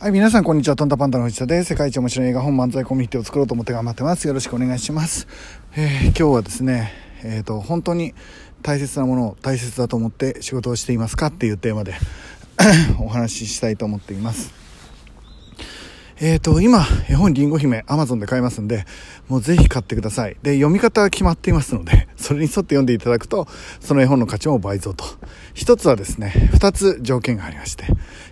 はい、皆さん、こんにちは。トンタパンダの藤田です。世界一面白い映画本漫才コミュニティを作ろうと思って頑張ってます。よろしくお願いします。えー、今日はですね、えっ、ー、と、本当に大切なものを大切だと思って仕事をしていますかっていうテーマで お話ししたいと思っています。えっ、ー、と、今、絵本りんご姫、アマゾンで買えますんで、もうぜひ買ってください。で、読み方が決まっていますので、それに沿って読んでいただくと、その絵本の価値も倍増と。一つはですね、二つ条件がありまして、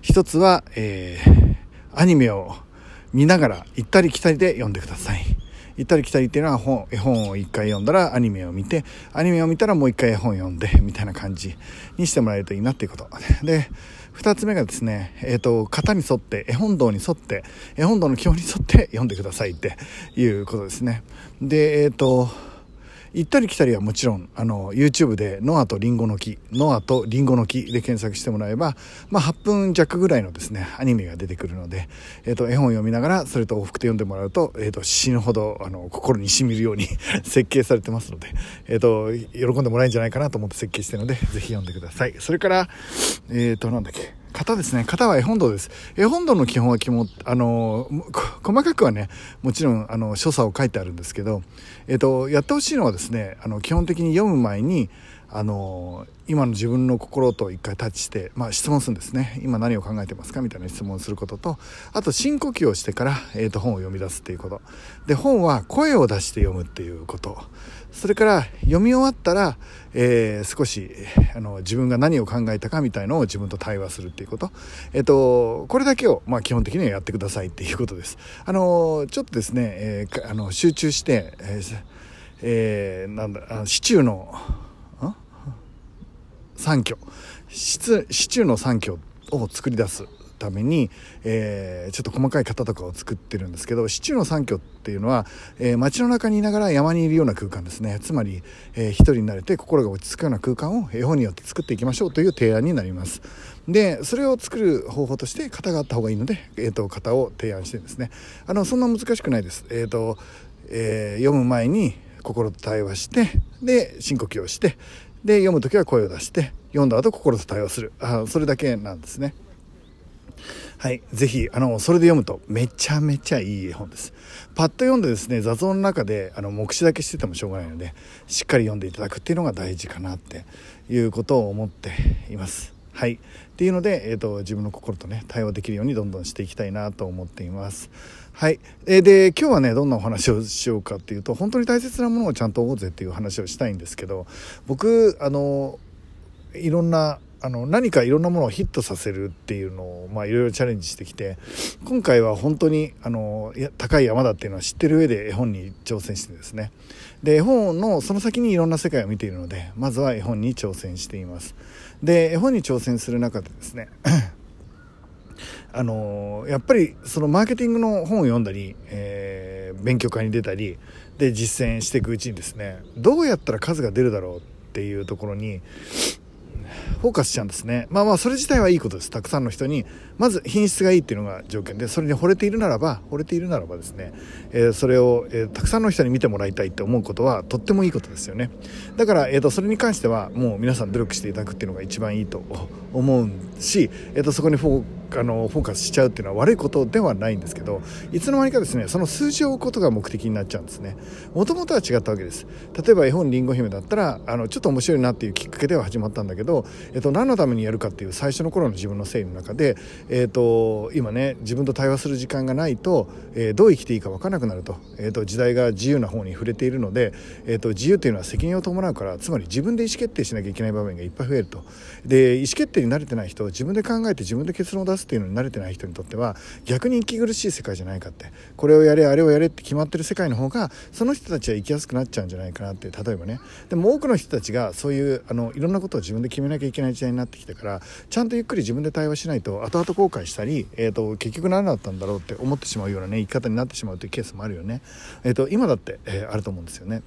一つは、えー、アニメを見ながら行ったり来たりで読んでください。行ったり来たりっていうのは本絵本を一回読んだらアニメを見てアニメを見たらもう一回絵本読んで みたいな感じにしてもらえるといいなっていうこと。で2つ目がですね、えっ、ー、と型に沿って絵本堂に沿って絵本堂の基本に沿って読んでくださいっていうことですね。でえっ、ー、と行ったり来たりはもちろんあの YouTube で「ノアとリンゴの木」「ノアとリンゴの木」で検索してもらえば、まあ、8分弱ぐらいのですねアニメが出てくるので、えーと、絵本を読みながらそれと往復で読んでもらうと,、えーと、死ぬほどあの心にしみるように 設計されてますので、えーと、喜んでもらえるんじゃないかなと思って設計してるのでぜひ読んでください。それからえっ、ー、となんだっけ。型ですね。型は絵本堂です。絵本堂の基本は肝、あの、細かくはね、もちろん、あの、所作を書いてあるんですけど、えっ、と、やってほしいのはですね、あの、基本的に読む前に、あの今の自分の心と一回タッチして、まあ、質問するんですね。今何を考えてますかみたいな質問をすることとあと深呼吸をしてから、えー、と本を読み出すっていうこと。で本は声を出して読むっていうこと。それから読み終わったら、えー、少しあの自分が何を考えたかみたいのを自分と対話するっていうこと、えっ、ー、と、これだけを、まあ、基本的にはやってくださいっていうことです。あのちょっとですね、えー、あの集中して、えーえー、なんだあのシチューの3挙。シチューの3挙を作り出すために、えー、ちょっと細かい型とかを作ってるんですけどシチューの3挙っていうのは、えー、街の中にいながら山にいるような空間ですね。つまり、えー、一人になれて心が落ち着くような空間を絵本によって作っていきましょうという提案になります。でそれを作る方法として型があった方がいいので、えーと、型を提案してですね。あのそんな難しくないです、えーとえー、読む前に心と対話してで深呼吸をしてで読む時は声を出して読んだ後心と対話する。あそれだけなんですね。はい是非あのそれで読むとめちゃめちゃいい絵本です。パッと読んでですね雑音の中であの目視だけしててもしょうがないのでしっかり読んでいただくっていうのが大事かなっていうことを思っています。はい。っていうので、えーと、自分の心とね対話できるようにどんどんしていきたいなと思っています。はい、えー、で今日はねどんなお話をしようかっていうと本当に大切なものをちゃんと追おうぜっていう話をしたいんですけど僕あのいろんなあの何かいろんなものをヒットさせるっていうのを、まあ、いろいろチャレンジしてきて今回は本当にあの高い山だっていうのは知ってる上で絵本に挑戦してですね。で絵本のその先にいろんな世界を見ているのでまずは絵本に挑戦しています。で絵本に挑戦する中でですねあのやっぱりそのマーケティングの本を読んだり、えー、勉強会に出たりで実践していくうちにですねどうやったら数が出るだろうっていうところにフォーカスしちゃうんですね。まあまあそれ自体はいいことです。たくさんの人にまず品質がいいっていうのが条件でそれに惚れているならば惚れているならばですね、えー、それを、えー、たくさんの人に見てもらいたいって思うことはとってもいいことですよね。だから、えーと、それに関してはもう皆さん努力していただくっていうのが一番いいと思うし、えーと、そこにフォーカスあのフォーカスしちゃうっていうのは悪いことではないんですけどいつの間にかですねその数字を追うことが目的になっちゃうんですね。もともとは違ったわけです。例えば絵本りんご姫だったらあのちょっと面白いなっていうきっかけでは始まったんだけど、えっと、何のためにやるかっていう最初の頃の自分の整理の中で、えっと、今ね自分と対話する時間がないと、えー、どう生きていいか分からなくなると,、えっと時代が自由な方に触れているので、えっと自由というのは責任を伴うからつまり自分で意思決定しなきゃいけない場面がいっぱい増えると。で意思決定に慣れてない人自分で考えて自分で結論を出すっていうのに慣れてない人にとっては逆に息苦しい世界じゃないかって。これをやれあれをやれって決まってる世界の方がその人たちは生きやすくなっちゃうんじゃないかなって。例えばね。でも多くの人たちがそういうあのいろんなことを自分で決めなきゃいけない時代になってきたからちゃんとゆっくり自分で対話しないと後々後悔したり、えーと、結局何だったんだろうって思ってしまうようなね生き方になってしまうというケースもあるよね、えーと今だって、えー、あると思うんですよね。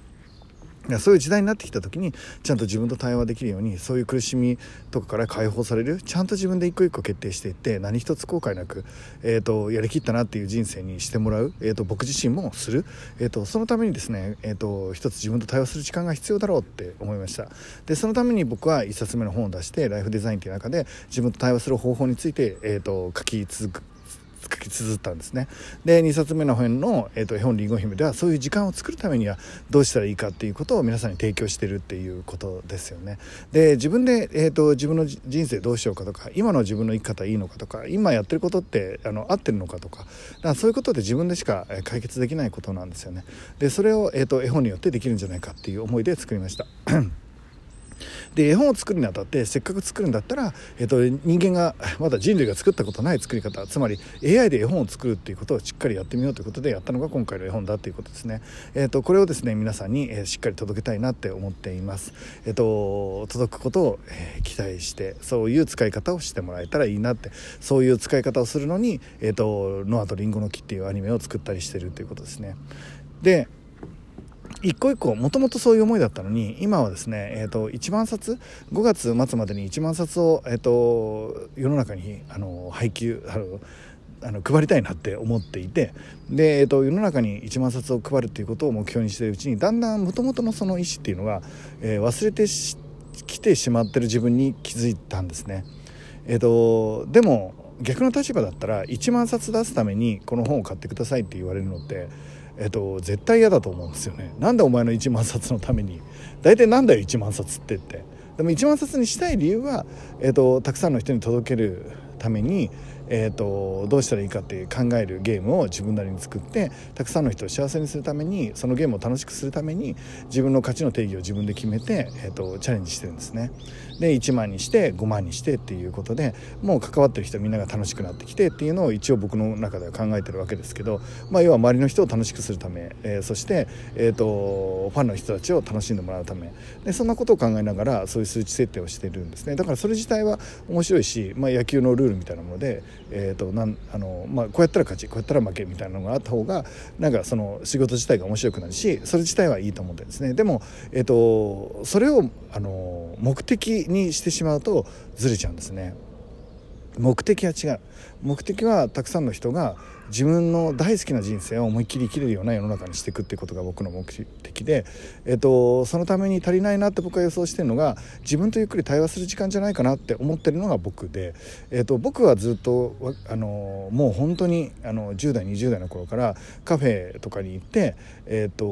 そういう時代になってきた時にちゃんと自分と対話できるようにそういう苦しみとかから解放されるちゃんと自分で一個一個決定していって何一つ後悔なく、えーと、やりきったなっていう人生にしてもらう、えーと、僕自身もする、えーと、そのためにですね、えー、と一つ自分と対話する時間が必要だろうって思いました。でそのために僕は1冊目の本を出して「ライフデザイン」という中で自分と対話する方法について、えー、と書き続く書き綴ったんですね。で2冊目の本の、えーと、絵本りんご姫ではそういう時間を作るためにはどうしたらいいかっていうことを皆さんに提供してるっていうことですよね。で自分で、えーと、自分の人生どうしようかとか今の自分の生き方いいのかとか今やってることってあの合ってるのかとかだからそういうことで自分でしか解決できないことなんですよね。でそれを、えーと絵本によってできるんじゃないかっていう思いで作りました。で絵本を作るにあたってせっかく作るんだったら、えーと、人間がまだ人類が作ったことない作り方つまり AI で絵本を作るっていうことをしっかりやってみようということでやったのが今回の絵本だということですね、えーと、これをですね皆さんに、え、しっかり届けたいなって思っています、えーと、届くことを、え、期待してそういう使い方をしてもらえたらいいなってそういう使い方をするのに「えー、とノアとリンゴの木」っていうアニメを作ったりしてるということですね。で一個一個もともとそういう思いだったのに今はですね、えーと、1万冊？5月末までに1万冊を、えーと、世の中にあの配給あのあの配りたいなって思っていてで、えーと、世の中に1万冊を配るっていうことを目標にしているうちにだんだんもともとのその意思っていうのが、えー、忘れてきてしまってる自分に気づいたんですね。えーとでも逆の立場だったら1万冊出すためにこの本を買ってくださいって言われるのってえっと、絶対嫌だと思うんですよね。なんでお前の1万冊のために？大体なんだよ1万冊ってって。でも1万冊にしたい理由は、えっと、たくさんの人に届けるためにえーと、どうしたらいいかって考えるゲームを自分なりに作ってたくさんの人を幸せにするためにそのゲームを楽しくするために自分の価値の定義を自分で決めて、えーと、チャレンジしてるんですね。で1万にして5万にしてっていうことでもう関わってる人みんなが楽しくなってきてっていうのを一応僕の中では考えてるわけですけど、まあ、要は周りの人を楽しくするため、えー、そして、えーと、ファンの人たちを楽しんでもらうためでそんなことを考えながらそういう数値設定をしてるんですねだからそれ自体は面白いし、まあ、野球のルールみたいなもので、えーとなんあの、まあ、こうやったら勝ちこうやったら負けみたいなのがあった方がなんかその仕事自体が面白くなるしそれ自体はいいと思ってですねでも、えーと、それをあの目的にしてしまうとずれちゃうんですね。目的は違う目的はたくさんの人が自分の大好きな人生を思いっきり生きれるような世の中にしていくっていうことが僕の目的で、えっと、そのために足りないなって僕は予想してるのが自分とゆっくり対話する時間じゃないかなって思ってるのが僕で、えっと、僕はずっとあのもう本当にあの10代20代の頃からカフェとかに行って、えっと、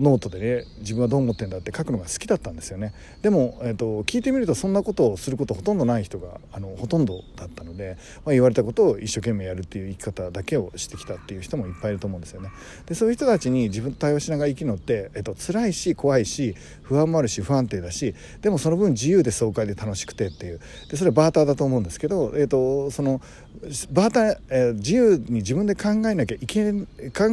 ノートでね自分はどう思ってんだって書くのが好きだったんですよね。でも、えっと、聞いてみるとそんなことをすることほとんどない人があのほとんどだったので、まあ、言われたことを一生懸命やるっていう生き方だけをしてきたっていう人もいっぱいいると思うんですよね。でそういう人たちに自分と対応しながら生きるのって、えっと辛いし怖いし不安もあるし不安定だしでもその分自由で爽快で楽しくてっていうでそれバーターだと思うんですけど、えっとそのバーター、えー、自由に自分で考えなきゃいけ考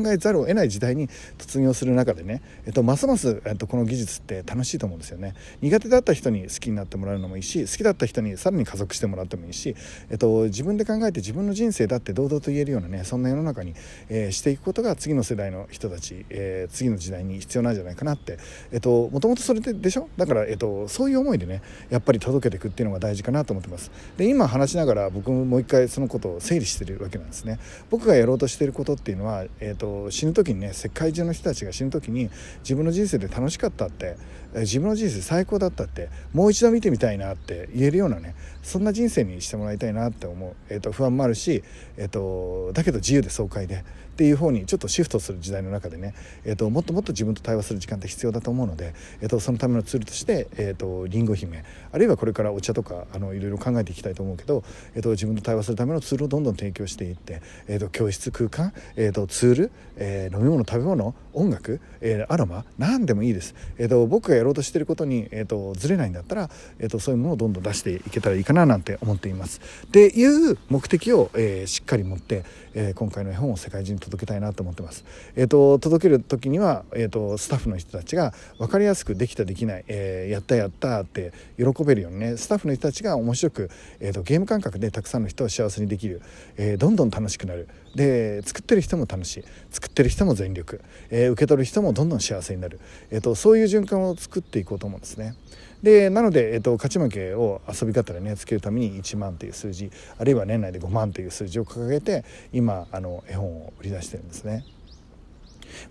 えざるを得ない時代に突入する中でね、えっと、ますます、えっと、この技術って楽しいと思うんですよね。苦手だった人に好きになってもらうのもいいし好きだった人にさらに加速してもらってもいいし、えっと、自分で考えて自分の人生だって堂々と言えるようなねそんな世の中に、えー、していくことが次の世代の人たち、えー、次の時代に必要なんじゃないかなって、えっと、もともとそれででしょ？だから、えっと、そういう思いでねやっぱり届けていくっていうのが大事かなと思ってます。で今話しながら僕ももう一回そのことを整理してるわけなんですね。僕がやろうとしてることっていうのは、えっと、死ぬ時にね世界中の人たちが死ぬ時に自分の人生で楽しかったって自分の人生最高だったってもう一度見てみたいなって言えるようなねそんな人生にしてもらいたいなって思う、えーと、不安もあるし、えーと、だけど自由で爽快でっていう方にちょっとシフトする時代の中でね、えーと、もっともっと自分と対話する時間って必要だと思うので、えー、とそのためのツールとして、えー、とリンゴ姫あるいはこれからお茶とかあのいろいろ考えていきたいと思うけど、えー、と自分と対話するためのツールをどんどん提供していって、えー、と教室空間、えー、とツール、えー、飲み物食べ物音楽、えー、アロマ何でもいいです、えー、と僕がやろうとしていることに、えー、とずれないんだったら、えー、とそういうものをどんどん出していけたらいいかななんて思っています。っていう目的を、えー、しっかり持って、えー、今回の絵本を世界中に届けたいなと思ってます。えーと、届ける時には、えーと、スタッフの人たちが分かりやすくできたできない、えー、やったやったって喜べるようにねスタッフの人たちが面白く、えーと、ゲーム感覚でたくさんの人を幸せにできる、えー、どんどん楽しくなるで作ってる人も楽しい作ってる人も全力、えー、受け取る人もどんどん幸せになる、えー、とそういう循環を作っていこうと思うんですね。でなので、えっと、勝ち負けを遊び方でねつけるために1万という数字あるいは年内で5万という数字を掲げて今あの絵本を売り出してるんですね。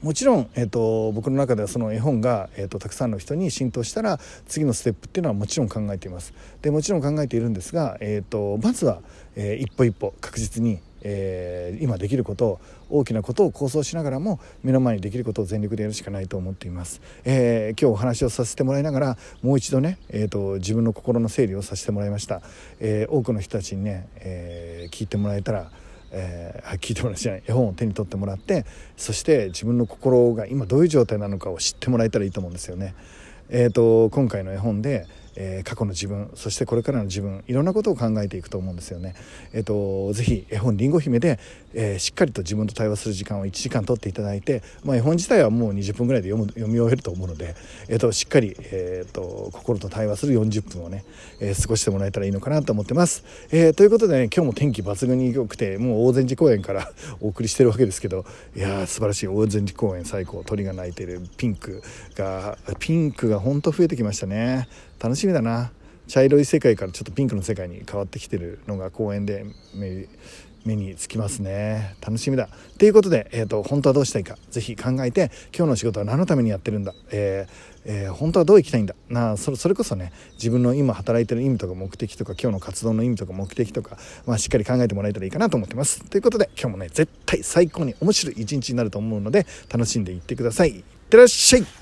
もちろん、えーと、僕の中ではその絵本が、えーと、たくさんの人に浸透したら次のステップっていうのはもちろん考えていますでもちろん考えているんですが、えーと、まずは、えー、一歩一歩確実にえー、今できること大きなことを構想しながらも目の前にできることを全力でやるしかないと思っています、えー、今日お話をさせてもらいながらもう一度ね、えーと、自分の心の整理をさせてもらいました、えー、多くの人たちにね、え聞いてもらえたらえー、聞いてもらうじゃない絵本を手に取ってもらってそして自分の心が今どういう状態なのかを知ってもらえたらいいと思うんですよね。えーと今回の絵本でえー、過去の自分そしてこれからの自分いろんなことを考えていくと思うんですよね。えーと、ぜひ絵本「りんご姫で」えー、しっかりと自分と対話する時間を1時間取っていただいて、まあ、絵本自体はもう20分ぐらいで読む読み終えると思うので、えーと、しっかり、えーと、心と対話する40分をね、え過ごしてもらえたらいいのかなと思ってます。えということでね今日も天気抜群に良くてもう大善寺公園から お送りしてるわけですけどいやー素晴らしい大善寺公園最高鳥が鳴いてるピンクがピンクがほんと増えてきましたね楽しみだな。茶色い世界からちょっとピンクの世界に変わってきてるのが公園で目につきますね。楽しみだ。ということで、えーと、本当はどうしたいか是非考えて今日の仕事は何のためにやってるんだ、えーえー、本当はどう生きたいんだなそれそれこそね自分の今働いてる意味とか目的とか今日の活動の意味とか目的とか、まあ、しっかり考えてもらえたらいいかなと思ってます。ということで今日もね絶対最高に面白い一日になると思うので楽しんでいってください。いってらっしゃい。